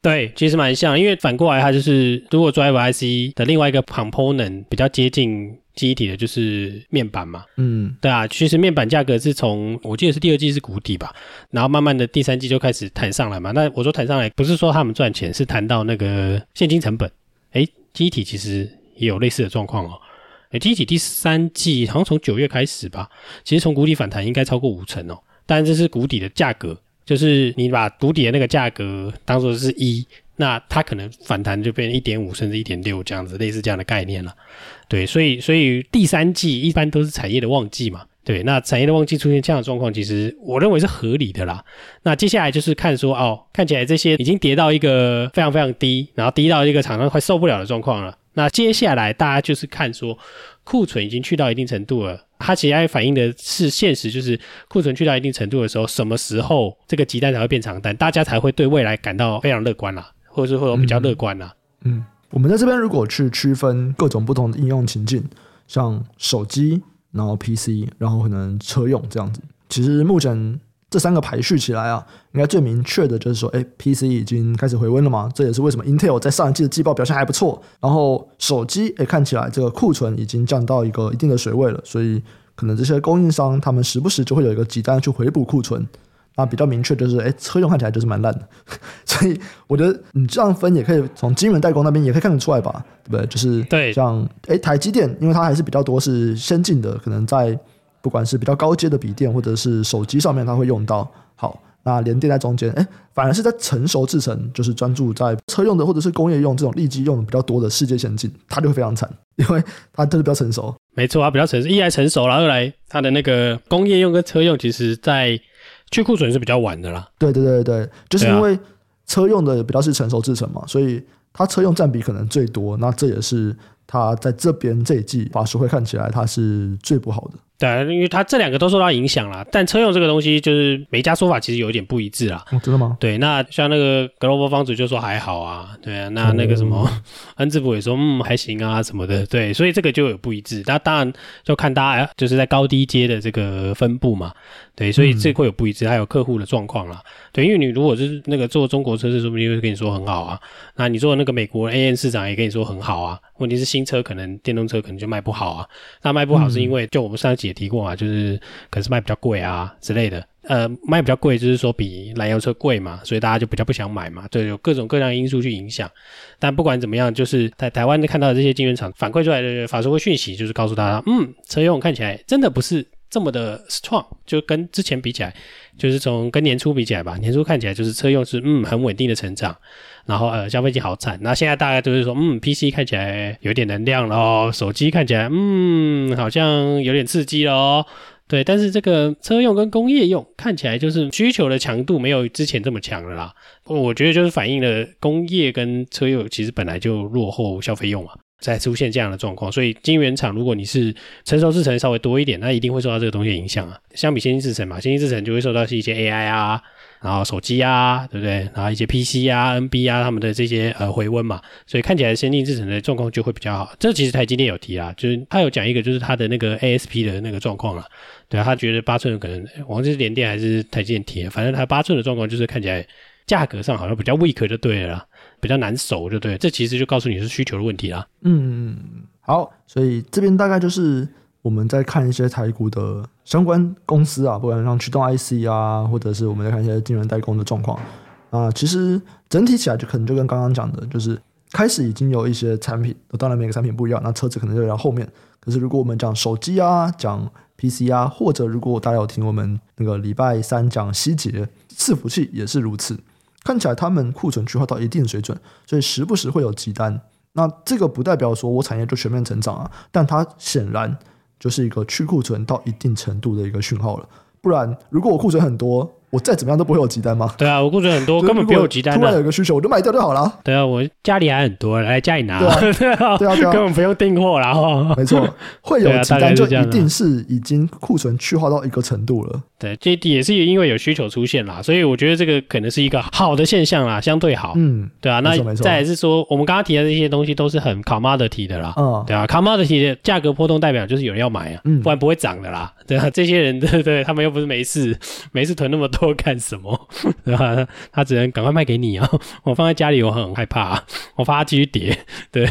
Speaker 3: 对，其实蛮像，因为反过来它就是，如果 Driver IC 的另外一个 component 比较接近记忆体的，就是面板嘛。嗯，对啊，其实面板价格是从我记得是第二季是谷底吧，然后慢慢的第三季就开始弹上来嘛。那我说弹上来不是说他们赚钱，是谈到那个现金成本。诶，记忆体其实也有类似的状况哦。诶，记忆体第三季好像从九月开始吧，其实从谷底反弹应该超过五成哦。但这是谷底的价格，就是你把谷底的那个价格当做是一，那它可能反弹就变成一点五甚至一点六这样子，类似这样的概念了。对，所以所以第三季一般都是产业的旺季嘛。对，那产业的旺季出现这样的状况，其实我认为是合理的啦。那接下来就是看说哦，看起来这些已经跌到一个非常非常低，然后低到一个厂商快受不了的状况了。那接下来大家就是看说库存已经去到一定程度了。它其实反映的是现实，就是库存去到一定程度的时候，什么时候这个急单才会变长单，大家才会对未来感到非常乐观啦，或者是会有比较乐观啦。
Speaker 1: 嗯，我们在这边如果去区分各种不同的应用情境，像手机，然后 PC，然后可能车用这样子，其实目前。这三个排序起来啊，应该最明确的就是说，哎，PC 已经开始回温了嘛？这也是为什么 Intel 在上一季的季报表现还不错。然后手机，哎，看起来这个库存已经降到一个一定的水位了，所以可能这些供应商他们时不时就会有一个急单去回补库存。那比较明确就是，哎，车用看起来就是蛮烂的。所以我觉得你这样分也可以从晶圆代工那边也可以看得出来吧，对不对？就是对，像哎台积电，因为它还是比较多是先进的，可能在。不管是比较高阶的笔电，或者是手机上面，它会用到。好，那联电在中间，哎，反而是在成熟制程，就是专注在车用的或者是工业用这种立基用的比较多的世界先进，它就会非常惨，因为 它就是比较成熟。
Speaker 3: 没错啊，比较成熟，一来成熟了，二来它的那个工业用跟车用，其实在去库存是比较晚的啦。
Speaker 1: 对对对对，就是因为车用的比较是成熟制程嘛，所以它车用占比可能最多。那这也是它在这边这一季法说会看起来它是最不好的。
Speaker 3: 对，因为它这两个都受到影响了，但车用这个东西就是每家说法其实有一点不一致啦。
Speaker 1: 哦，真的吗？
Speaker 3: 对，那像那个 Global Foundries 就说还好啊，对啊，那那个什么 恩智浦也说嗯还行啊什么的，对，所以这个就有不一致。那当然就看大家就是在高低阶的这个分布嘛，对，所以这会有不一致，还有客户的状况啦。对，因为你如果是那个做中国车市，说不定会跟你说很好啊。那你做那个美国 A N 市场也跟你说很好啊。问题是新车可能电动车可能就卖不好啊。那卖不好是因为就我们上一集也提过啊，就是可是卖比较贵啊之类的。呃，卖比较贵就是说比燃油车贵嘛，所以大家就比较不想买嘛。对，有各种各样的因素去影响。但不管怎么样，就是在台湾看到的这些晶圆厂反馈出来的法说会讯息，就是告诉大家，嗯，车用看起来真的不是这么的 strong，就跟之前比起来，就是从跟年初比起来吧，年初看起来就是车用是嗯很稳定的成长。然后呃，消费机好惨。那现在大概就是说，嗯，PC 看起来有点能量了哦，手机看起来嗯好像有点刺激了。对，但是这个车用跟工业用看起来就是需求的强度没有之前这么强了啦。我觉得就是反映了工业跟车用其实本来就落后消费用嘛。才出现这样的状况。所以晶圆厂，如果你是成熟制程稍微多一点，那一定会受到这个东西的影响啊。相比先进制程嘛，先进制程就会受到是一些 AI 啊。然后手机啊，对不对？然后一些 PC 啊、NB 啊，他们的这些呃回温嘛，所以看起来先进制程的状况就会比较好。这其实台积电有提啦，就是他有讲一个，就是他的那个 ASP 的那个状况啦。对啊，他觉得八寸可能，我忘记是联电还是台积电提，反正他八寸的状况就是看起来价格上好像比较 weak 就对了啦，比较难守就对。这其实就告诉你是需求的问题啦。
Speaker 1: 嗯，好，所以这边大概就是。我们在看一些台股的相关公司啊，不管像驱动 IC 啊，或者是我们在看一些晶圆代工的状况啊，其实整体起来就可能就跟刚刚讲的，就是开始已经有一些产品，当然每个产品不一样，那车子可能就在后面。可是如果我们讲手机啊，讲 PC 啊，或者如果大家有听我们那个礼拜三讲希捷伺服器也是如此，看起来他们库存去化到一定水准，所以时不时会有急单。那这个不代表说我产业就全面成长啊，但它显然。就是一个去库存到一定程度的一个讯号了，不然如果我库存很多，我再怎么样都不会有急单吗？
Speaker 3: 对啊，我库存很多，根本不有急单。
Speaker 1: 突然有一个需求，我就卖掉就好了。
Speaker 3: 对啊，我家里还很多，来家里拿。
Speaker 1: 对啊，对啊，根
Speaker 3: 本不用订货然后
Speaker 1: 没错，会有急单就一定是已经库存去化到一个程度了。
Speaker 3: 对，这也是因为有需求出现啦，所以我觉得这个可能是一个好的现象啦，相对好。嗯，对啊。那再来是说，我们刚刚提的这些东西都是很 commodity 的啦。嗯，对啊，commodity 的价格波动代表就是有人要买啊，不然不会涨的啦。对啊，这些人 对对，他们又不是没事，没事囤那么多干什么？对吧？他只能赶快卖给你啊！我放在家里，我很害怕，我怕它继续跌。对，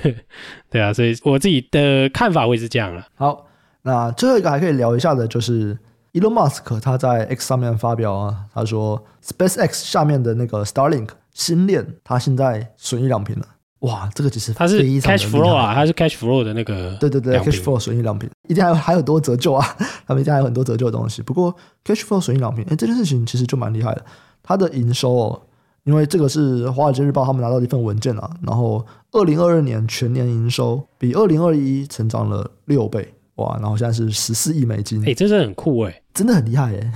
Speaker 3: 对啊，所以我自己的看法会是这样了。
Speaker 1: 好，那最后一个还可以聊一下的，就是 Elon Musk 他在 X 上面发表啊，他说 SpaceX 下面的那个 Starlink 星链，他现在损益两平了。哇，这个其实
Speaker 3: 它是 cash flow 啊，它是 cash flow 的那个，
Speaker 1: 对对对，cash flow 损益两平，一定还有还有很多折旧啊，他们一定还有很多折旧的东西。不过 cash flow 损益两平，哎，这件事情其实就蛮厉害的。它的营收哦，因为这个是华尔街日报他们拿到的一份文件啊，然后二零二二年全年营收比二零二一成长了六倍，哇，然后现在是十四亿美金，
Speaker 3: 哎，真的很酷哎，
Speaker 1: 真的很厉害哎。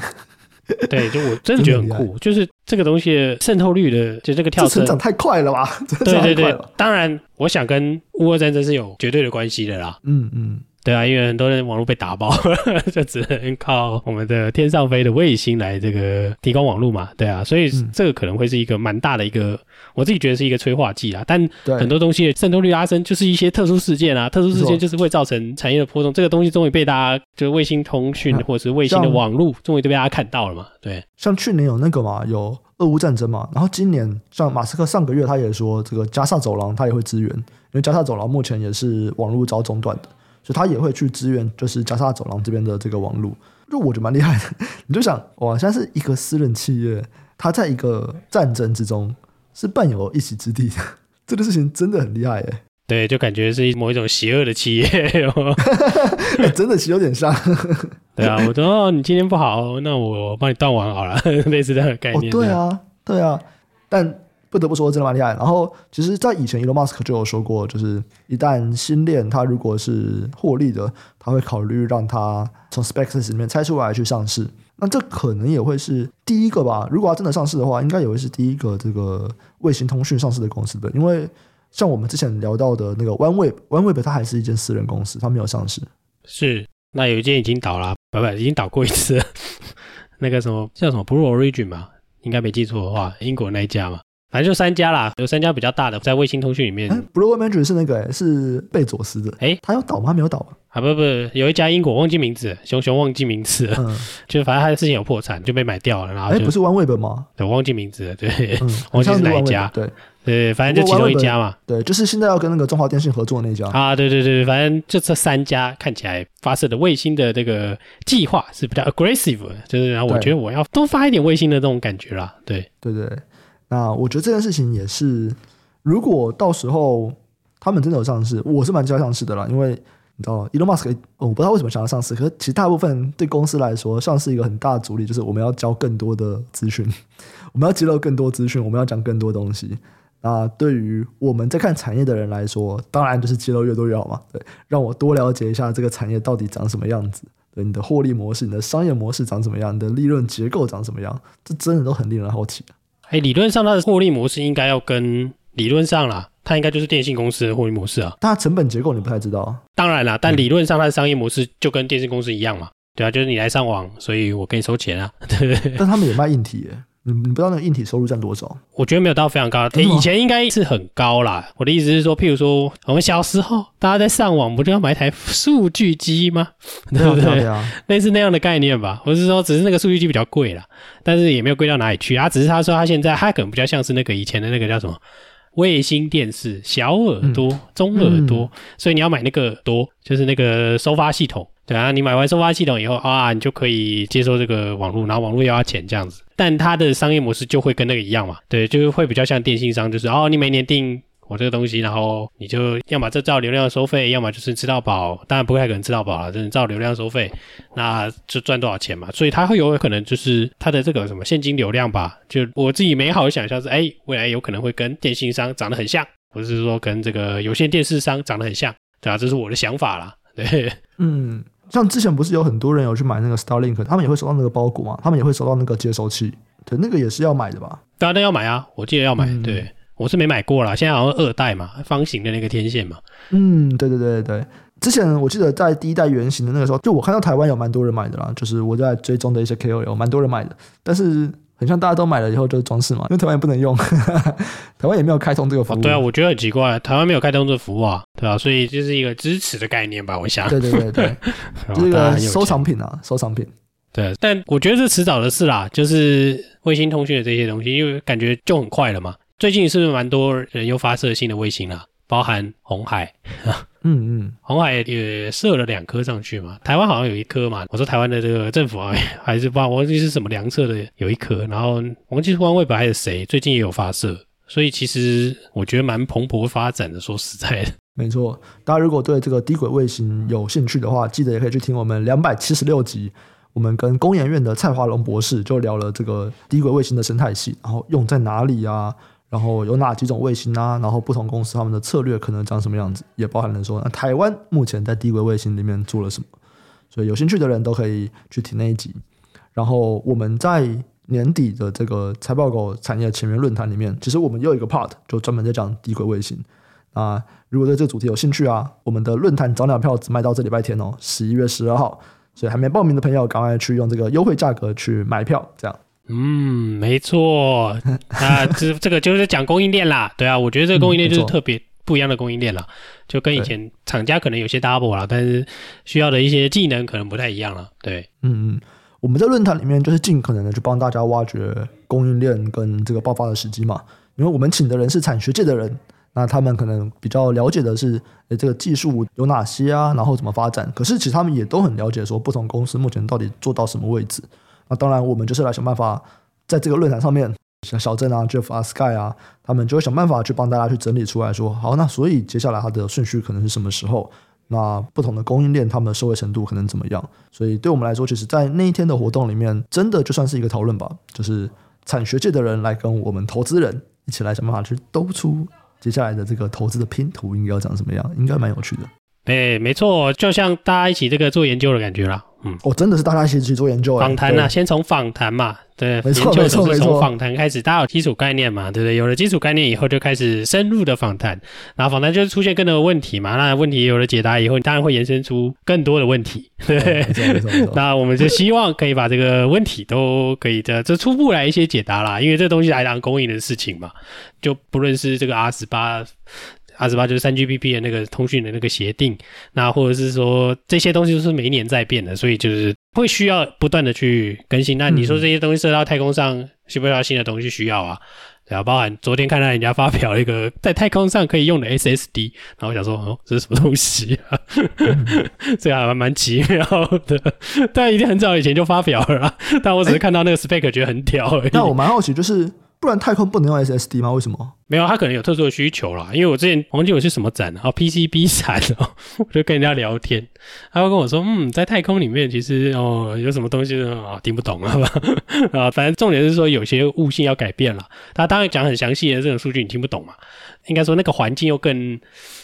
Speaker 3: 对，就我真的觉得很酷，就是这个东西的渗透率的，就这个跳升
Speaker 1: 成长太快了吧？
Speaker 3: 对对对，当然，我想跟乌俄战争是有绝对的关系的啦。嗯嗯。对啊，因为很多人网络被打爆，就只能靠我们的天上飞的卫星来这个提供网络嘛。对啊，所以这个可能会是一个蛮大的一个，我自己觉得是一个催化剂啊。但很多东西的渗透率拉升，就是一些特殊事件啊，特殊事件就是会造成产业的波动。这个东西终于被大家，就是卫星通讯或者是卫星的网络，终于都被大家看到了嘛。对，
Speaker 1: 像去年有那个嘛，有俄乌战争嘛，然后今年像马斯克上个月他也说，这个加萨走廊他也会支援，因为加萨走廊目前也是网络遭中断的。就他也会去支援，就是加沙走廊这边的这个网络，就我觉得蛮厉害的。你就想，哇，现在是一个私人企业，他在一个战争之中是伴有一席之地的，这个事情真的很厉害耶。
Speaker 3: 对，就感觉是某一种邪恶的企业，
Speaker 1: 欸、真的其实有点像。
Speaker 3: 对啊，我说、哦、你今天不好，那我帮你断网好了，类似这样的概念。
Speaker 1: 哦、对啊，对啊，但。不得不说，真的蛮厉害。然后，其实，在以前，Elon Musk 就有说过，就是一旦新链它如果是获利的，他会考虑让它从 SpaceX 里面拆出来去上市。那这可能也会是第一个吧。如果它真的上市的话，应该也会是第一个这个卫星通讯上市的公司的。因为像我们之前聊到的那个 OneWeb，OneWeb 它还是一间私人公司，它没有上市。
Speaker 3: 是，那有一间已经倒了，不不，已经倒过一次。那个什么叫什么 Blue Origin 嘛？应该没记错的话，英国那一家嘛。反正就三家啦，有三家比较大的在卫星通讯里面。
Speaker 1: Blue Origin 是那个，是贝佐斯的。哎，他有倒吗？他没有倒吧？
Speaker 3: 啊，不不，有一家英国忘记名字，熊熊忘记名字了。嗯，就反正他的事情有破产，就被买掉了。然后，哎，不
Speaker 1: 是 OneWeb 吗？
Speaker 3: 对，忘记名字了。对，忘记是哪一家。对对，反正就其中一家嘛。
Speaker 1: 对，就是现在要跟那个中华电信合作那家。
Speaker 3: 啊，对对对，反正就这三家看起来发射的卫星的这个计划是比较 aggressive，就是然后我觉得我要多发一点卫星的这种感觉啦。对
Speaker 1: 对对。那我觉得这件事情也是，如果到时候他们真的有上市，我是蛮期待上市的啦。因为你知道，Elon Musk，我不知道为什么想要上市，可是其实大部分对公司来说，上市一个很大的阻力就是我们要交更多的资讯，我们要揭露更多资讯，我们要讲更多东西。那对于我们在看产业的人来说，当然就是揭露越多越好嘛。对，让我多了解一下这个产业到底长什么样子，对，你的获利模式、你的商业模式长什么样，你的利润结构长什么样，这真的都很令人好奇。
Speaker 3: 哎，理论上它的获利模式应该要跟理论上啦，它应该就是电信公司的获利模式啊。
Speaker 1: 但它成本结构你不太知道。
Speaker 3: 当然啦，但理论上它的商业模式就跟电信公司一样嘛。对啊，就是你来上网，所以我给你收钱啊。对不对？
Speaker 1: 但他们也卖硬体耶，你你不知道那个硬体收入占多少？
Speaker 3: 我觉得没有到非常高，以前应该是很高啦。我的意思是说，譬如说我们小时候大家在上网，不就要买一台数据机吗？对不对？对啊，类似那样的概念吧。我是说，只是那个数据机比较贵啦，但是也没有贵到哪里去啊。只是他说他现在他可能比较像是那个以前的那个叫什么卫星电视，小耳朵、嗯、中耳朵，嗯、所以你要买那个耳朵，就是那个收发系统。对啊，你买完收发系统以后啊，你就可以接收这个网络，然后网络要要钱这样子。但它的商业模式就会跟那个一样嘛，对，就是会比较像电信商，就是哦，你每年订我这个东西，然后你就要么这照流量收费，要么就是吃到饱。当然不太可能吃到饱了，就是照流量收费，那就赚多少钱嘛。所以它会有可能就是它的这个什么现金流量吧，就我自己美好的想象是，哎，未来有可能会跟电信商长得很像，或者是说跟这个有线电视商长得很像，对啊，这是我的想法啦，对，
Speaker 1: 嗯。像之前不是有很多人有去买那个 Starlink，他们也会收到那个包裹嘛，他们也会收到那个接收器，对，那个也是要买的吧？
Speaker 3: 对啊，那要买啊，我记得要买。嗯、对，我是没买过啦，现在好像二代嘛，方形的那个天线嘛。
Speaker 1: 嗯，对对对对，之前我记得在第一代原型的那个时候，就我看到台湾有蛮多人买的啦，就是我在追踪的一些 KOL 蛮多人买的，但是。很像大家都买了以后就是装饰嘛，因为台湾也不能用，台湾也没有开通这个服务。
Speaker 3: 对啊，我觉得很奇怪，台湾没有开通这个服务啊，对啊，所以就是一个支持的概念吧，我想。
Speaker 1: 对对对对，这 个收藏品啊，收藏品。
Speaker 3: 对，但我觉得是迟早的事啦，就是卫星通讯的这些东西，因为感觉就很快了嘛。最近是不是蛮多人又发射新的卫星了？包含红海。
Speaker 1: 嗯嗯，
Speaker 3: 红海也射了两颗上去嘛，台湾好像有一颗嘛。我说台湾的这个政府啊，还是不知道我忘记是什么量测的，有一颗。然后王记官微博还是谁，最近也有发射，所以其实我觉得蛮蓬勃发展的。说实在的，
Speaker 1: 没错。大家如果对这个低轨卫星有兴趣的话，记得也可以去听我们两百七十六集，我们跟工研院的蔡华龙博士就聊了这个低轨卫星的生态系，然后用在哪里啊？然后有哪几种卫星啊？然后不同公司他们的策略可能长什么样子，也包含了说，台湾目前在低轨卫星里面做了什么。所以有兴趣的人都可以去听那一集。然后我们在年底的这个财报狗产业前沿论坛里面，其实我们又一个 part 就专门在讲低轨卫星。啊，如果对这个主题有兴趣啊，我们的论坛早鸟票只卖到这礼拜天哦，十一月十二号。所以还没报名的朋友，赶快去用这个优惠价格去买票，这样。
Speaker 3: 嗯，没错，那这这个就是讲供应链啦，对啊，我觉得这个供应链就是特别不一样的供应链啦，就跟以前厂家可能有些 double 啦，但是需要的一些技能可能不太一样了，对，
Speaker 1: 嗯嗯，我们在论坛里面就是尽可能的去帮大家挖掘供应链跟这个爆发的时机嘛，因为我们请的人是产学界的人，那他们可能比较了解的是，诶，这个技术有哪些啊，然后怎么发展，可是其实他们也都很了解说不同公司目前到底做到什么位置。那当然，我们就是来想办法，在这个论坛上面，像小郑啊、Jeff 啊、Sky 啊，他们就会想办法去帮大家去整理出来说，好，那所以接下来它的顺序可能是什么时候？那不同的供应链，他们的受惠程度可能怎么样？所以对我们来说，其实，在那一天的活动里面，真的就算是一个讨论吧，就是产学界的人来跟我们投资人一起来想办法去兜出接下来的这个投资的拼图应该要长什么样，应该蛮有趣的。
Speaker 3: 哎，没错，就像大家一起这个做研究的感觉啦。嗯，
Speaker 1: 哦，真的是大家一起去做研究啊。
Speaker 3: 访谈呐，先从访谈嘛，对，
Speaker 1: 没错，
Speaker 3: 研究
Speaker 1: 没错，没错。
Speaker 3: 从访谈开始，大家有基础概念嘛，对不对？有了基础概念以后，就开始深入的访谈，然后访谈就是出现更多的问题嘛。那问题有了解答以后，你当然会延伸出更多的问题，对。那我们就希望可以把这个问题都可以的，这初步来一些解答啦。因为这东西来当公益的事情嘛，就不论是这个 R 十八。二十八就是三 GPP 的那个通讯的那个协定，那或者是说这些东西都是每一年在变的，所以就是会需要不断的去更新。那你说这些东西射到太空上需不需要新的东西？需要啊，对啊。包含昨天看到人家发表了一个在太空上可以用的 SSD，然后我想说哦，这是什么东西啊？这个还蛮奇妙的，但一定很早以前就发表了啦，但我只是看到那个 spec 觉得很屌而已。
Speaker 1: 那我蛮好奇，就是。不然太空不能用 SSD 吗？为什么？
Speaker 3: 没有，他可能有特殊的需求啦。因为我之前忘记我是什么展哦，PCB 展哦，我就跟人家聊天，他会跟我说，嗯，在太空里面其实哦有什么东西啊、听不懂了吧？啊，反正重点是说有些物性要改变了。他当然讲很详细的这种数据你听不懂嘛。应该说那个环境又更。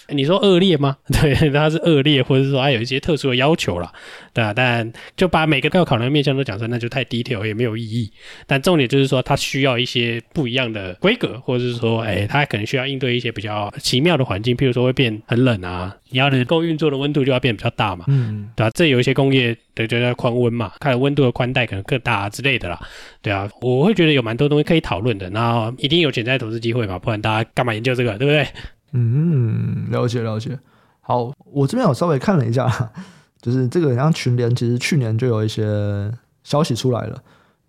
Speaker 3: 你说恶劣吗？对，它是恶劣，或者是说它有一些特殊的要求啦，对啊，但就把每个要考量的面向都讲出来，那就太 detail 也没有意义。但重点就是说，它需要一些不一样的规格，或者是说，哎，来，它可能需要应对一些比较奇妙的环境，譬如说会变很冷啊，你要能够运作的温度就要变比较大嘛，
Speaker 1: 嗯，
Speaker 3: 对啊，这有一些工业的就叫宽温嘛，看温度的宽带可能更大啊之类的啦，对啊，我会觉得有蛮多东西可以讨论的，然后一定有潜在投资机会嘛，不然大家干嘛研究这个，对不对？
Speaker 1: 嗯，了解了解。好，我这边有稍微看了一下，就是这个像群联，其实去年就有一些消息出来了。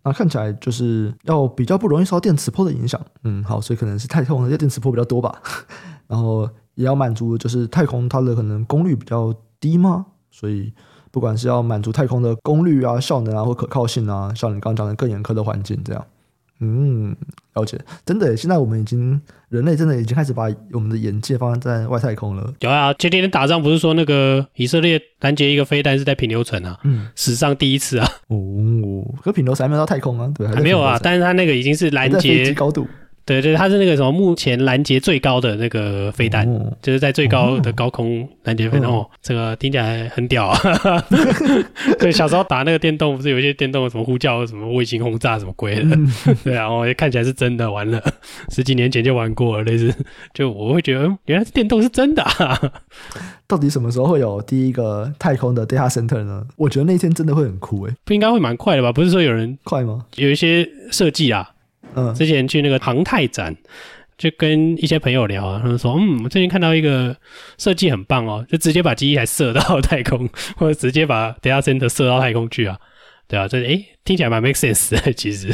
Speaker 1: 那看起来就是要比较不容易受到电磁波的影响，嗯，好，所以可能是太空的电磁波比较多吧，然后也要满足就是太空它的可能功率比较低嘛，所以不管是要满足太空的功率啊、效能啊或可靠性啊，像你刚刚讲的更严苛的环境这样。嗯，了解，真的，现在我们已经人类真的已经开始把我们的眼界放在外太空了。
Speaker 3: 有啊，前几天打仗不是说那个以色列拦截一个飞弹是在平流层啊，嗯，史上第一次啊。
Speaker 1: 哦，可平流层还没有到太空啊，对，还，
Speaker 3: 还没有啊，但是它那个已经是拦截
Speaker 1: 高度。
Speaker 3: 对对，它是那个什么，目前拦截最高的那个飞弹，哦、就是在最高的高空拦截飞弹。哦，这个听起来很屌啊！对，小时候打那个电动，不是有一些电动什么呼叫、什么卫星轰炸什么鬼的？嗯、对啊，然后看起来是真的。完了，十几年前就玩过了，类似。就我会觉得，原来是电动是真的、啊。
Speaker 1: 到底什么时候会有第一个太空的 data center 呢？我觉得那天真的会很酷诶、欸。
Speaker 3: 不应该会蛮快的吧？不是说有人
Speaker 1: 快吗？
Speaker 3: 有一些设计啊。嗯，之前去那个航太展，就跟一些朋友聊啊，他们说，嗯，我最近看到一个设计很棒哦，就直接把机翼还射到太空，或者直接把 data center 射到太空去啊，对啊，这诶听起来蛮 make sense 的，其实。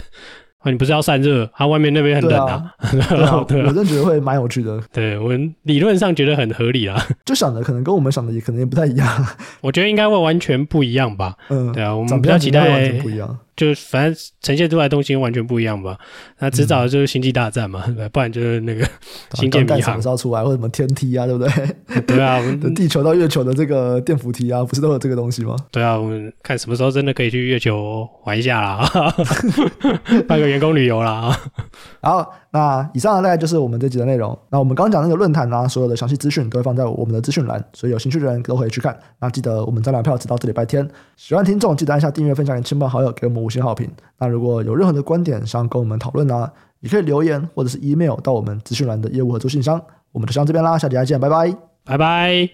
Speaker 3: 你不是要散热？它、啊、外面那边很冷啊。
Speaker 1: 对啊，对啊 我真的觉得会蛮有趣的。
Speaker 3: 对，我们理论上觉得很合理啊。
Speaker 1: 就想的可能跟我们想的也可能也不太一样。
Speaker 3: 我觉得应该会完全不一样吧。嗯，对啊，我们比较期待
Speaker 1: 完全不一样。
Speaker 3: 就反正呈现出来的东西完全不一样吧。那迟早就是星际大战嘛，嗯、不然就是那个星舰迷航
Speaker 1: 烧出来，或者什么天梯啊，对不对？
Speaker 3: 对啊，我们
Speaker 1: 地球到月球的这个电扶梯啊，不是都有这个东西吗？
Speaker 3: 对啊，我们看什么时候真的可以去月球玩一下啦。办个员工旅游啦。
Speaker 1: 好，那以上大概就是我们这集的内容。那我们刚刚讲那个论坛呢，所有的详细资讯都会放在我们的资讯栏，所以有兴趣的人都可以去看。那记得我们张两票直到这礼拜天。喜欢听众记得按下订阅、分享给亲朋好友，给我们五星好评。那如果有任何的观点想跟我们讨论呢，也可以留言或者是 email 到我们资讯栏的业务合作信箱。我们就上这边啦，下集再见，拜拜，
Speaker 3: 拜拜。